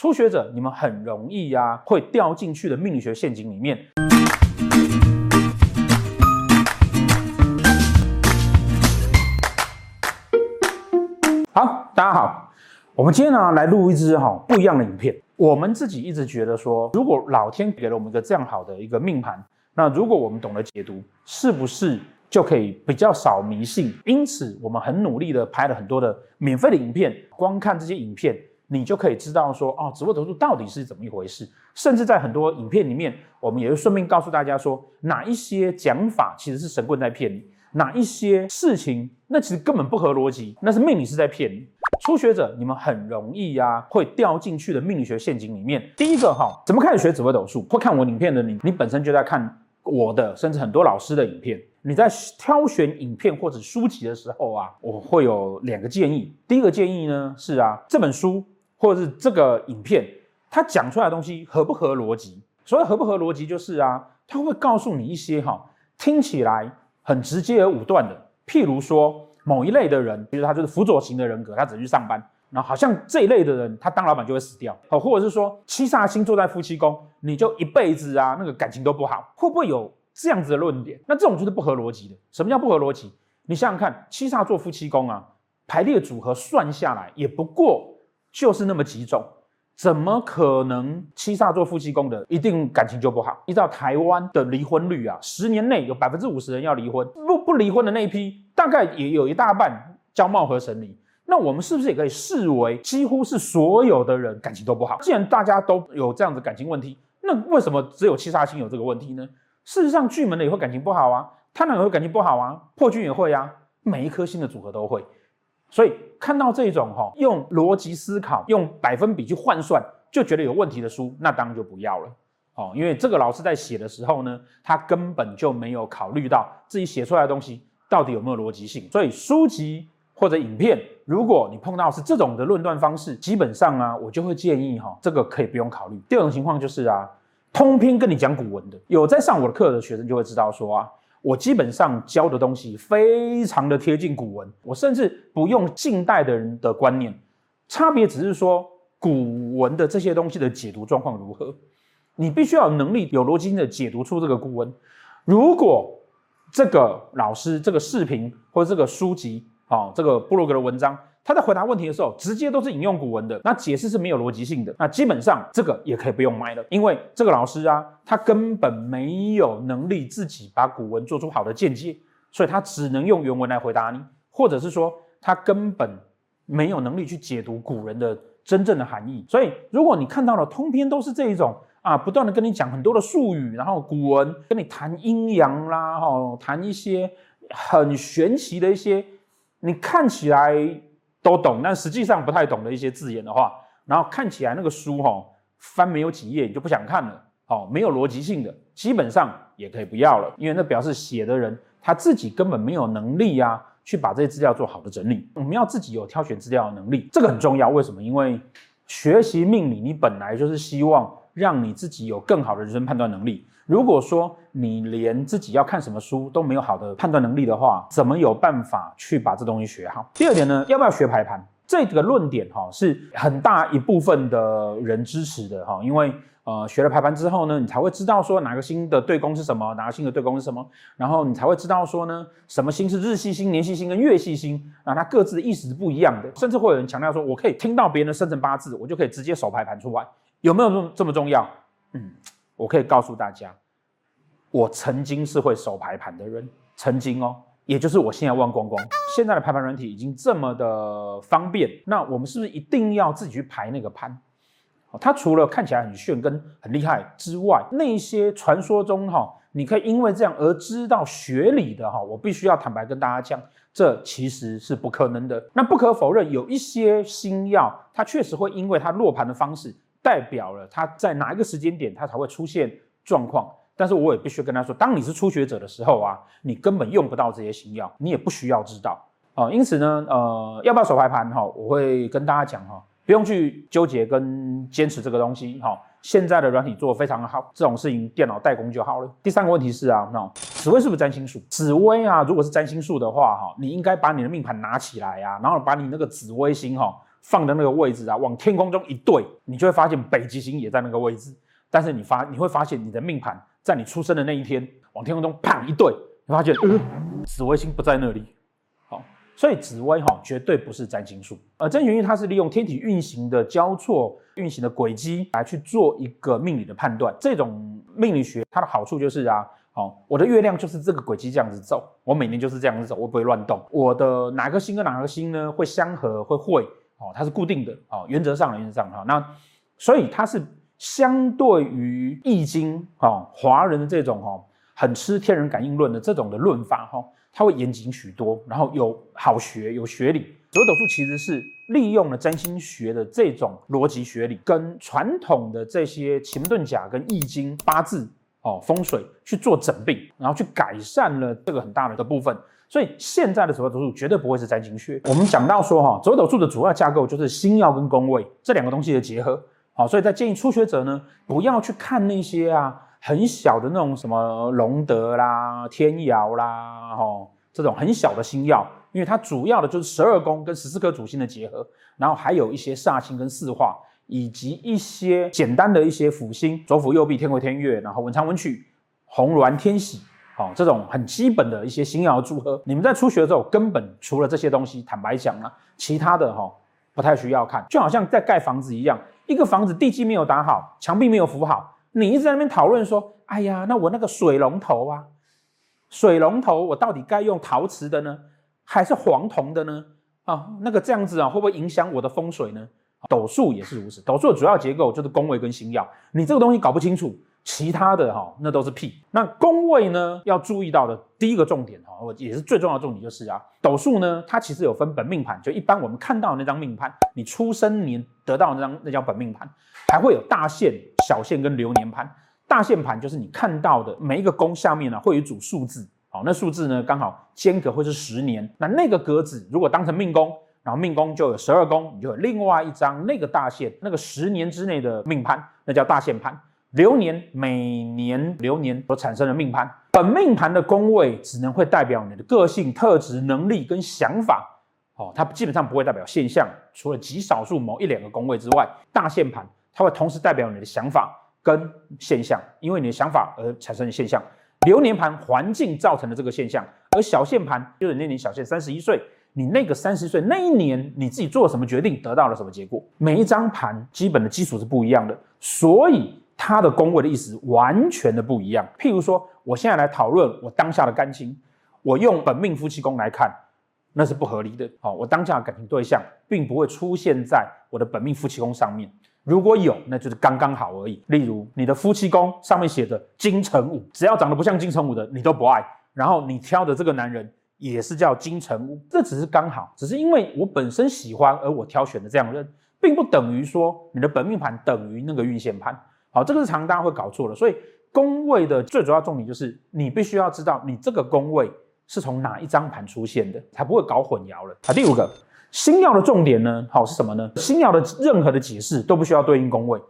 初学者你们很容易呀、啊，会掉进去的命理学陷阱里面。好，大家好，我们今天呢来录一支哈不一样的影片。我们自己一直觉得说，如果老天给了我们一个这样好的一个命盘，那如果我们懂得解读，是不是就可以比较少迷信？因此，我们很努力的拍了很多的免费的影片，光看这些影片，你就可以知道说，哦，紫微斗数到底是怎么一回事。甚至在很多影片里面，我们也会顺便告诉大家说，哪一些讲法其实是神棍在骗你，哪一些事情那其实根本不合逻辑，那是命理师在骗你。初学者你们很容易呀、啊，会掉进去的命理学陷阱里面。第一个哈，怎么开始学紫微斗数？会看我影片的你，你本身就在看。我的甚至很多老师的影片，你在挑选影片或者书籍的时候啊，我会有两个建议。第一个建议呢是啊，这本书或者是这个影片，它讲出来的东西合不合逻辑？所谓合不合逻辑，就是啊，它会告诉你一些哈，听起来很直接而武断的，譬如说某一类的人，比如他就是辅佐型的人格，他只去上班。然后好像这一类的人，他当老板就会死掉，好，或者是说七煞星坐在夫妻宫，你就一辈子啊，那个感情都不好，会不会有这样子的论点？那这种就是不合逻辑的。什么叫不合逻辑？你想想看，七煞坐夫妻宫啊，排列组合算下来也不过就是那么几种，怎么可能七煞做夫妻宫的一定感情就不好？依照台湾的离婚率啊，十年内有百分之五十人要离婚，不不离婚的那一批，大概也有一大半叫貌合神离。那我们是不是也可以视为几乎是所有的人感情都不好？既然大家都有这样子感情问题，那为什么只有七煞星有这个问题呢？事实上，巨门的也会感情不好啊，贪狼也会感情不好啊，破军也会啊，每一颗星的组合都会。所以看到这种哈，用逻辑思考、用百分比去换算就觉得有问题的书，那当然就不要了哦。因为这个老师在写的时候呢，他根本就没有考虑到自己写出来的东西到底有没有逻辑性，所以书籍。或者影片，如果你碰到是这种的论断方式，基本上啊，我就会建议哈，这个可以不用考虑。第二种情况就是啊，通篇跟你讲古文的，有在上我的课的学生就会知道说啊，我基本上教的东西非常的贴近古文，我甚至不用近代的人的观念，差别只是说古文的这些东西的解读状况如何，你必须要有能力有逻辑性的解读出这个古文。如果这个老师这个视频或者这个书籍，哦，这个布洛格的文章，他在回答问题的时候，直接都是引用古文的，那解释是没有逻辑性的。那基本上这个也可以不用买了，因为这个老师啊，他根本没有能力自己把古文做出好的见解，所以他只能用原文来回答你，或者是说他根本没有能力去解读古人的真正的含义。所以，如果你看到了通篇都是这一种啊，不断的跟你讲很多的术语，然后古文跟你谈阴阳啦，哈，谈一些很玄奇的一些。你看起来都懂，但实际上不太懂的一些字眼的话，然后看起来那个书哈翻没有几页你就不想看了，哦，没有逻辑性的，基本上也可以不要了，因为那表示写的人他自己根本没有能力啊，去把这些资料做好的整理。我们要自己有挑选资料的能力，这个很重要。为什么？因为学习命理，你本来就是希望让你自己有更好的人生判断能力。如果说你连自己要看什么书都没有好的判断能力的话，怎么有办法去把这东西学好？第二点呢，要不要学排盘？这个论点哈是很大一部分的人支持的哈，因为呃学了排盘之后呢，你才会知道说哪个星的对宫是什么，哪个星的对宫是什么，然后你才会知道说呢，什么星是日系星、年系星跟月系星，啊，它各自的意思是不一样的，甚至会有人强调说，我可以听到别人的生辰八字，我就可以直接手排盘出来，有没有这么这么重要？嗯。我可以告诉大家，我曾经是会手排盘的人，曾经哦，也就是我现在忘光光。现在的排盘软体已经这么的方便，那我们是不是一定要自己去排那个盘？它除了看起来很炫跟很厉害之外，那些传说中哈，你可以因为这样而知道学理的哈，我必须要坦白跟大家讲，这其实是不可能的。那不可否认，有一些星曜，它确实会因为它落盘的方式。代表了他在哪一个时间点，他才会出现状况。但是我也必须跟他说，当你是初学者的时候啊，你根本用不到这些新药，你也不需要知道啊。因此呢，呃，要不要手排盘哈？我会跟大家讲哈，不用去纠结跟坚持这个东西哈。现在的软体做非常好，这种事情电脑代工就好了。第三个问题是啊，那紫微是不是占星术？紫微啊，如果是占星术的话哈，你应该把你的命盘拿起来啊，然后把你那个紫微星哈。放的那个位置啊，往天空中一对，你就会发现北极星也在那个位置。但是你发你会发现你的命盘在你出生的那一天往天空中砰一对，你发现呃紫微星不在那里。好，所以紫微哈绝对不是占星术，而真元运它是利用天体运行的交错、运行的轨迹来去做一个命理的判断。这种命理学它的好处就是啊。哦，我的月亮就是这个轨迹这样子走，我每年就是这样子走，我不会乱动。我的哪个星跟哪个星呢会相合会会哦，它是固定的哦，原则上原则上哈，那所以它是相对于易经哦，华人的这种哈很吃天人感应论的这种的论法哈，它会严谨许多，然后有好学有学理。紫微斗术其实是利用了占星学的这种逻辑学理，跟传统的这些奇门遁甲跟易经八字。哦，风水去做整并，然后去改善了这个很大的一个部分。所以现在的紫微斗数绝对不会是占星学。我们讲到说哈，紫微斗数的主要架构就是星曜跟宫位这两个东西的结合。好，所以在建议初学者呢，不要去看那些啊很小的那种什么龙德啦、天姚啦，哈这种很小的星曜，因为它主要的就是十二宫跟十四颗主星的结合，然后还有一些煞星跟四化。以及一些简单的一些辅星，左辅右弼，天魁天鉞，然后文昌文曲，红鸾天喜，好，这种很基本的一些星曜组合，你们在初学的时候，根本除了这些东西，坦白讲啊，其他的哈不太需要看，就好像在盖房子一样，一个房子地基没有打好，墙壁没有扶好，你一直在那边讨论说，哎呀，那我那个水龙头啊，水龙头我到底该用陶瓷的呢，还是黄铜的呢？啊，那个这样子啊，会不会影响我的风水呢？斗数也是如此，斗数的主要结构就是宫位跟星曜，你这个东西搞不清楚，其他的哈那都是屁。那宫位呢，要注意到的第一个重点哈，也是最重要的重点就是啊，斗数呢它其实有分本命盘，就一般我们看到的那张命盘，你出生年得到的那张那叫本命盘，还会有大限、小限跟流年盘。大限盘就是你看到的每一个宫下面呢会有一组数字，好，那数字呢刚好间隔会是十年，那那个格子如果当成命宫。然后命宫就有十二宫，你就有另外一张那个大限，那个十年之内的命盘，那叫大限盘。流年每年流年所产生的命盘，本命盘的宫位只能会代表你的个性、特质、能力跟想法，哦，它基本上不会代表现象，除了极少数某一两个宫位之外，大限盘它会同时代表你的想法跟现象，因为你的想法而产生的现象。流年盘环境造成的这个现象，而小限盘就是那年小限三十一岁。你那个三十岁那一年，你自己做了什么决定，得到了什么结果？每一张盘基本的基础是不一样的，所以它的宫位的意思完全的不一样。譬如说，我现在来讨论我当下的感情，我用本命夫妻宫来看，那是不合理的。好，我当下的感情对象并不会出现在我的本命夫妻宫上面，如果有，那就是刚刚好而已。例如，你的夫妻宫上面写着金城武，只要长得不像金城武的，你都不爱。然后你挑的这个男人。也是叫金城武，这只是刚好，只是因为我本身喜欢而我挑选的这样的人，并不等于说你的本命盘等于那个运线盘。好，这个是常大家会搞错的。所以宫位的最主要重点就是你必须要知道你这个宫位是从哪一张盘出现的，才不会搞混淆了。好，第五个星曜的重点呢，好是什么呢？星曜的任何的解释都不需要对应宫位。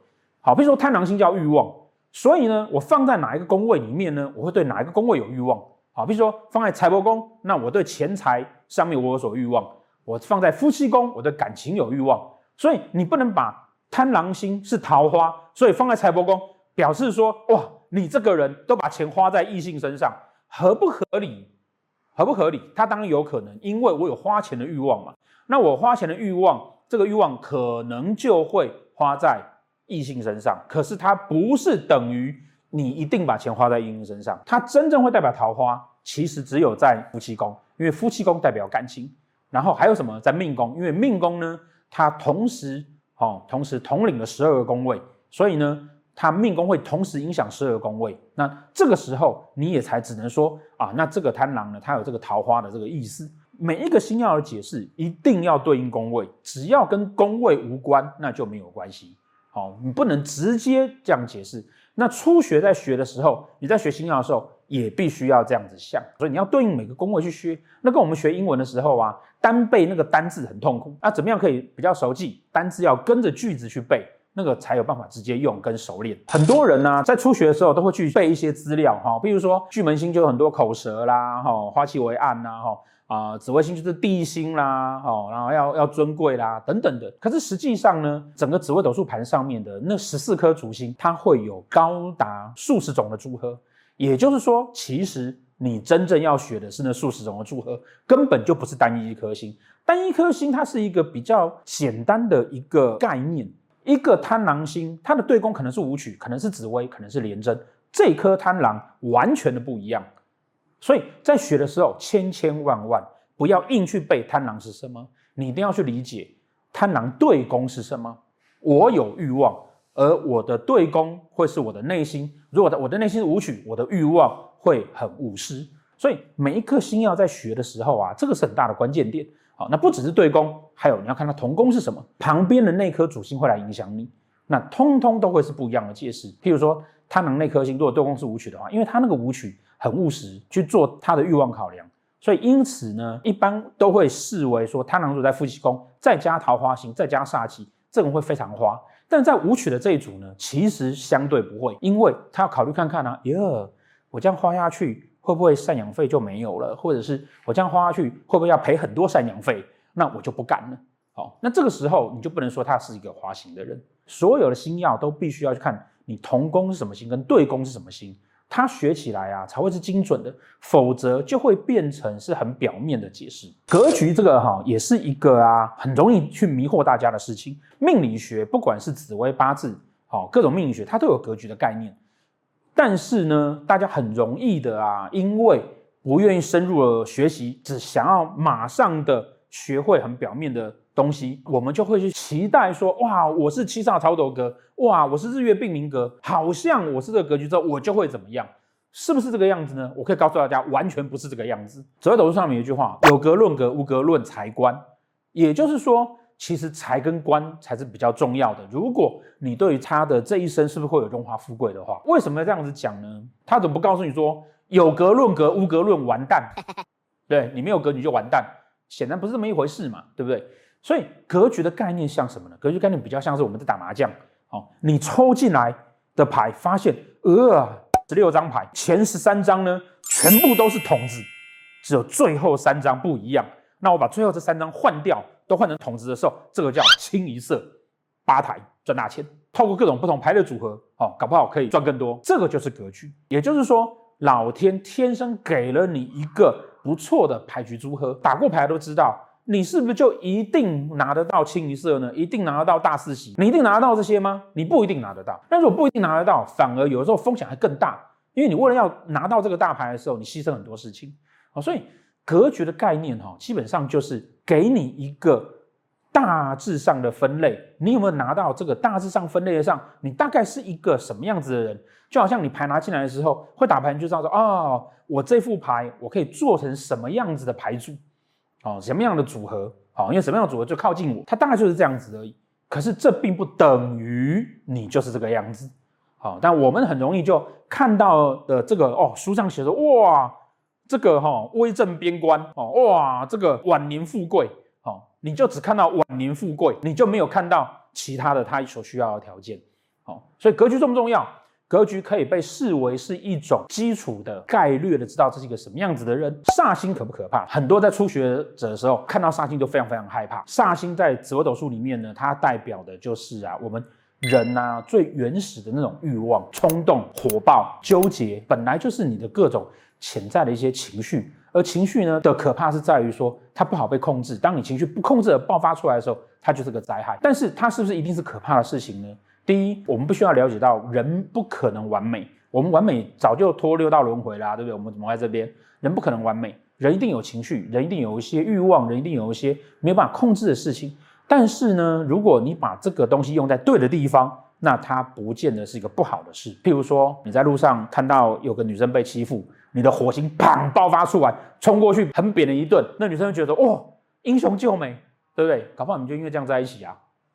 好，比如说贪狼星叫欲望，所以呢，我放在哪一个宫位里面呢？我会对哪一个宫位有欲望。好，比如说放在财帛宫，那我对钱财上面我有所欲望；我放在夫妻宫，我对感情有欲望。所以你不能把贪狼星是桃花，所以放在财帛宫，表示说哇，你这个人都把钱花在异性身上，合不合理？合不合理？它当然有可能，因为我有花钱的欲望嘛。那我花钱的欲望，这个欲望可能就会花在异性身上，可是它不是等于。你一定把钱花在异性身上，它真正会代表桃花，其实只有在夫妻宫，因为夫妻宫代表感情。然后还有什么在命宫？因为命宫呢，它同时哦，同时统领了十二个宫位，所以呢，它命宫会同时影响十二个宫位。那这个时候你也才只能说啊，那这个贪狼呢，它有这个桃花的这个意思。每一个星曜的解释一定要对应宫位，只要跟宫位无关，那就没有关系。好，你不能直接这样解释。那初学在学的时候，你在学星曜的时候，也必须要这样子想，所以你要对应每个宫位去学。那跟我们学英文的时候啊，单背那个单字很痛苦。那怎么样可以比较熟记？单字要跟着句子去背，那个才有办法直接用跟熟练。很多人呢、啊，在初学的时候都会去背一些资料哈，比如说巨门星就有很多口舌啦，哈，花期为暗呐，哈，啊，紫微星就是地星啦，哈，然后要要尊贵啦，等等的。可是实际上呢，整个紫微斗数盘上面的那十四颗主星，它会有高达数十种的组合。也就是说，其实你真正要学的是那数十种的组合，根本就不是单一一颗星。单一颗星它是一个比较简单的一个概念。一个贪狼星，它的对宫可能是武曲，可能是紫薇，可能是廉贞。这颗贪狼完全的不一样。所以在学的时候，千千万万不要硬去背贪狼是什么，你一定要去理解贪狼对宫是什么。我有欲望，而我的对宫会是我的内心。如果我的内心是武曲，我的欲望会很务实。所以每一颗星要在学的时候啊，这个是很大的关键点。好，那不只是对宫，还有你要看它同宫是什么，旁边的那颗主星会来影响你。那通通都会是不一样的解释。譬如说贪狼那颗星，如果对宫是武曲的话，因为它那个武曲。很务实去做他的欲望考量，所以因此呢，一般都会视为说贪狼主在夫妻宫，再加桃花星，再加煞气，这种会非常花。但在武曲的这一组呢，其实相对不会，因为他要考虑看看呢、啊，哟，我这样花下去会不会赡养费就没有了，或者是我这样花下去会不会要赔很多赡养费，那我就不干了。好，那这个时候你就不能说他是一个花心的人。所有的星曜都必须要去看你同宫是什么星，跟对宫是什么星。他学起来啊，才会是精准的，否则就会变成是很表面的解释。格局这个哈，也是一个啊，很容易去迷惑大家的事情。命理学不管是紫微八字，好，各种命理学，它都有格局的概念。但是呢，大家很容易的啊，因为不愿意深入的学习，只想要马上的学会很表面的东西，我们就会去期待说，哇，我是七煞超斗格，哇，我是日月并明格，好像我是这个格局之后，我就会怎么样？是不是这个样子呢？我可以告诉大家，完全不是这个样子。紫微斗数上面有一句话：有格论格，无格论财官。也就是说，其实财跟官才是比较重要的。如果你对于他的这一生是不是会有荣华富贵的话，为什么要这样子讲呢？他怎么不告诉你说，有格论格，无格论完蛋？对，你没有格局就完蛋，显然不是这么一回事嘛，对不对？所以格局的概念像什么呢？格局概念比较像是我们在打麻将，哦，你抽进来的牌，发现，呃，十六张牌，前十三张呢，全部都是筒子，只有最后三张不一样。那我把最后这三张换掉，都换成筒子的时候，这个叫清一色八台赚大钱。透过各种不同牌的组合，哦，搞不好可以赚更多。这个就是格局，也就是说，老天天生给了你一个不错的牌局组合，打过牌都知道。你是不是就一定拿得到清一色呢？一定拿得到大四喜？你一定拿得到这些吗？你不一定拿得到。但是我不一定拿得到，反而有的时候风险还更大，因为你为了要拿到这个大牌的时候，你牺牲很多事情。好，所以格局的概念哈，基本上就是给你一个大致上的分类。你有没有拿到这个大致上分类的上？你大概是一个什么样子的人？就好像你牌拿进来的时候，会打牌你就知道说，哦，我这副牌我可以做成什么样子的牌组。哦，什么样的组合？好，因为什么样的组合就靠近我，它大概就是这样子而已。可是这并不等于你就是这个样子。好，但我们很容易就看到的这个哦，书上写着哇，这个哈、哦、威震边关哦，哇，这个晚年富贵哦，你就只看到晚年富贵，你就没有看到其他的他所需要的条件。好，所以格局重不重要？格局可以被视为是一种基础的概略的，知道这是一个什么样子的人。煞星可不可怕？很多在初学者的时候看到煞星都非常非常害怕。煞星在紫微斗数里面呢，它代表的就是啊，我们人呐最原始的那种欲望、冲动、火爆、纠结，本来就是你的各种潜在的一些情绪。而情绪呢的可怕是在于说，它不好被控制。当你情绪不控制而爆发出来的时候，它就是个灾害。但是它是不是一定是可怕的事情呢？第一，我们必须要了解到，人不可能完美。我们完美早就脱六道轮回啦，对不对？我们怎么在这边？人不可能完美，人一定有情绪，人一定有一些欲望，人一定有一些没有办法控制的事情。但是呢，如果你把这个东西用在对的地方，那它不见得是一个不好的事。譬如说，你在路上看到有个女生被欺负，你的火星砰爆发出来，冲过去狠扁了一顿，那女生就觉得哦，英雄救美，对不对？搞不好你们就因为这样在一起啊？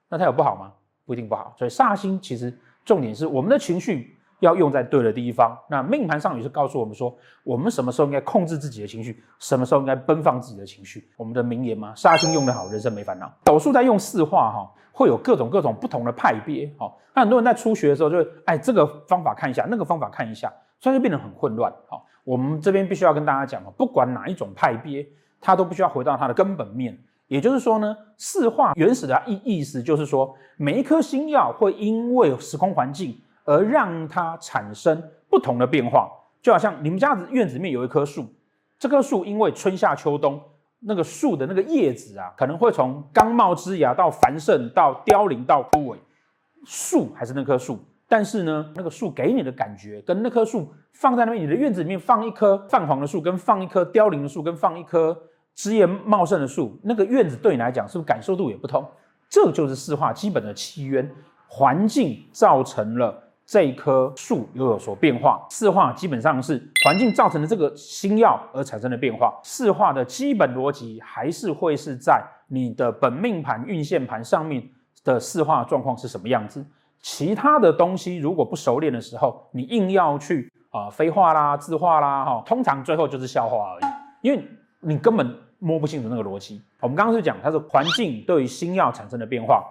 那它有不好吗？不一定不好，所以煞星其实重点是我们的情绪要用在对的地方。那命盘上也是告诉我们说，我们什么时候应该控制自己的情绪，什么时候应该奔放自己的情绪。我们的名言嘛，煞星用得好，人生没烦恼。斗数在用四化哈，会有各种各种不同的派别。好，那很多人在初学的时候就会，哎，这个方法看一下，那个方法看一下，所以就变得很混乱。好，我们这边必须要跟大家讲，不管哪一种派别。它都必须要回到它的根本面。也就是说呢，四化原始的意意思就是说，每一颗星耀会因为时空环境而让它产生不同的变化。就好像你们家子院子里面有一棵树，这棵树因为春夏秋冬那个树的那个叶子啊，可能会从刚冒枝芽到繁盛到凋零到枯萎，树还是那棵树，但是呢，那个树给你的感觉跟那棵树放在那边，你的院子里面放一棵泛黄的树，跟放一棵凋零的树，跟放一棵枝叶茂盛的树，那个院子对你来讲是不是感受度也不同？这就是四化基本的起源，环境造成了。这一棵树又有所变化，四化基本上是环境造成的这个星曜而产生的变化。四化的基本逻辑还是会是在你的本命盘、运线盘上面的四化状况是什么样子。其他的东西如果不熟练的时候，你硬要去啊飞化啦、自化啦，哈，通常最后就是笑话而已，因为你根本摸不清楚那个逻辑。我们刚刚是讲它是环境对于星曜产生的变化。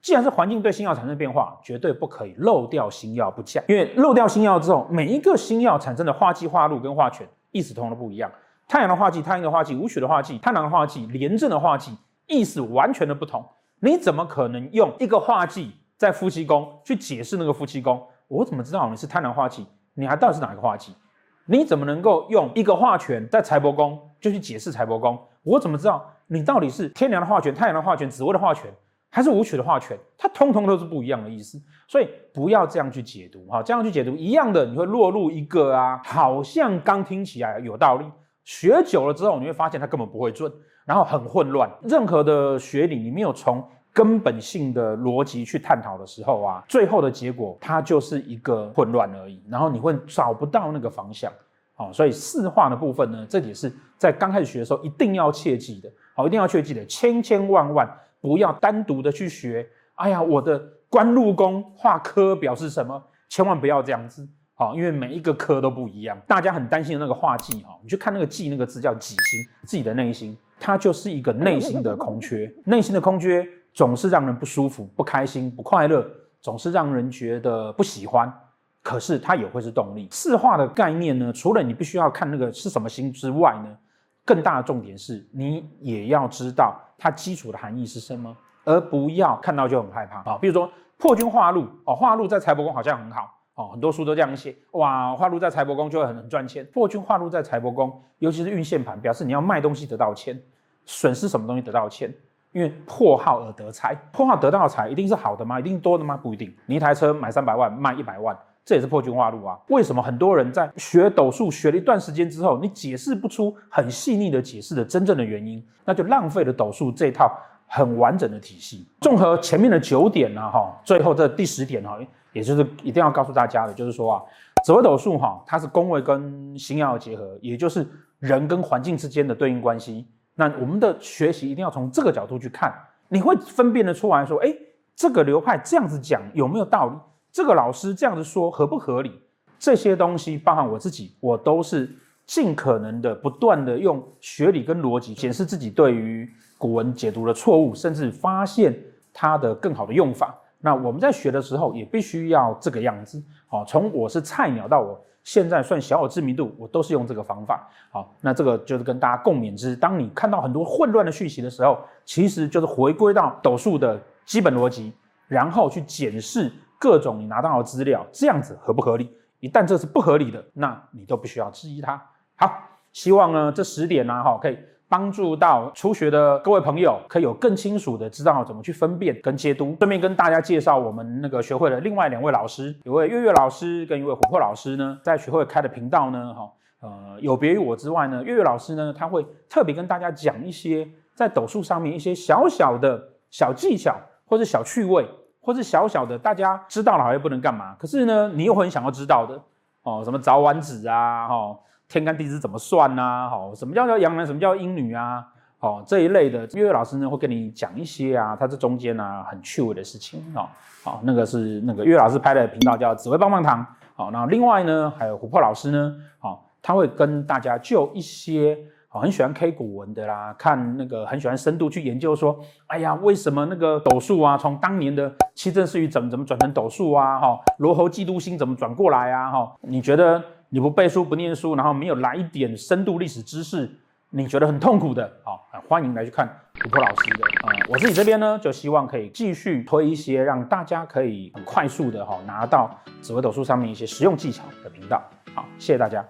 既然是环境对星曜产生变化，绝对不可以漏掉星曜不讲，因为漏掉星曜之后，每一个星曜产生的化忌、化禄跟化权意思通都不一样。太阳的化忌、太阴的化忌、武曲的化忌、贪狼的化忌、廉政的化忌，意思完全的不同。你怎么可能用一个化忌在夫妻宫去解释那个夫妻宫？我怎么知道你是贪狼化忌？你还到底是哪一个化忌？你怎么能够用一个化权在财帛宫就去解释财帛宫？我怎么知道你到底是天梁的化权、太阳的化权、紫微的化权？还是武曲的化权，它通通都是不一样的意思，所以不要这样去解读哈，这样去解读一样的，你会落入一个啊，好像刚听起来有道理，学久了之后，你会发现它根本不会准，然后很混乱。任何的学理，你没有从根本性的逻辑去探讨的时候啊，最后的结果它就是一个混乱而已，然后你会找不到那个方向。好，所以四化的部分呢，这也是在刚开始学的时候一定要切记的，好，一定要切记的，千千万万。不要单独的去学，哎呀，我的官禄宫化科表示什么？千万不要这样子，好，因为每一个科都不一样。大家很担心的那个化忌，哈，你去看那个忌那个字叫己心，自己的内心，它就是一个内心的空缺。内心的空缺总是让人不舒服、不开心、不快乐，总是让人觉得不喜欢。可是它也会是动力。四化的概念呢，除了你必须要看那个是什么星之外呢，更大的重点是你也要知道。它基础的含义是什么？而不要看到就很害怕啊！比如说破军化禄哦，化禄在财帛宫好像很好哦，很多书都这样写哇，化禄在财帛宫就会很很赚钱。破军化禄在财帛宫，尤其是运线盘，表示你要卖东西得到钱，损失什么东西得到钱？因为破耗而得财，破耗得到财一定是好的吗？一定多的吗？不一定。你一台车买三百万卖一百万，这也是破军化路啊。为什么很多人在学斗数学了一段时间之后，你解释不出很细腻的解释的真正的原因，那就浪费了斗数这套。很完整的体系，综合前面的九点呢，哈，最后这第十点哈，也就是一定要告诉大家的，就是说啊，紫微斗数哈，它是宫位跟星曜的结合，也就是人跟环境之间的对应关系。那我们的学习一定要从这个角度去看，你会分辨得出来说，哎，这个流派这样子讲有没有道理？这个老师这样子说合不合理？这些东西，包含我自己，我都是尽可能的不断的用学理跟逻辑检视自己对于。古文解读的错误，甚至发现它的更好的用法。那我们在学的时候，也必须要这个样子。好，从我是菜鸟到我现在算小有知名度，我都是用这个方法。好，那这个就是跟大家共勉之。当你看到很多混乱的讯息的时候，其实就是回归到斗数的基本逻辑，然后去检视各种你拿到的资料，这样子合不合理？一旦这是不合理的，那你都必须要质疑它。好，希望呢这十点呢，哈，可以。帮助到初学的各位朋友，可以有更清楚的知道怎么去分辨跟解读。顺便跟大家介绍我们那个学会的另外两位老师，一位月月老师跟一位琥珀老师呢，在学会开的频道呢，哈，呃，有别于我之外呢，月月老师呢，他会特别跟大家讲一些在斗数上面一些小小的小技巧，或是小趣味，或是小小的大家知道了好像不能干嘛，可是呢，你又很想要知道的哦，什么早晚子啊，哈。天干地支怎么算呢、啊？什么叫叫阳男？什么叫阴女啊？哦，这一类的，月月老师呢会跟你讲一些啊，他这中间啊很趣味的事情哦。好，那个是那个月月老师拍的频道叫紫薇棒棒糖。好，那另外呢还有琥珀老师呢，好，他会跟大家就一些哦很喜欢 K 古文的啦，看那个很喜欢深度去研究说，哎呀，为什么那个斗数啊，从当年的七政四余怎么怎么转成斗数啊？哈，罗侯嫉妒星怎么转过来啊？哈，你觉得？你不背书不念书，然后没有来一点深度历史知识，你觉得很痛苦的，好，欢迎来去看琥珀老师的。嗯，我自己这边呢，就希望可以继续推一些让大家可以很快速的哈拿到紫微斗数上面一些实用技巧的频道。好，谢谢大家。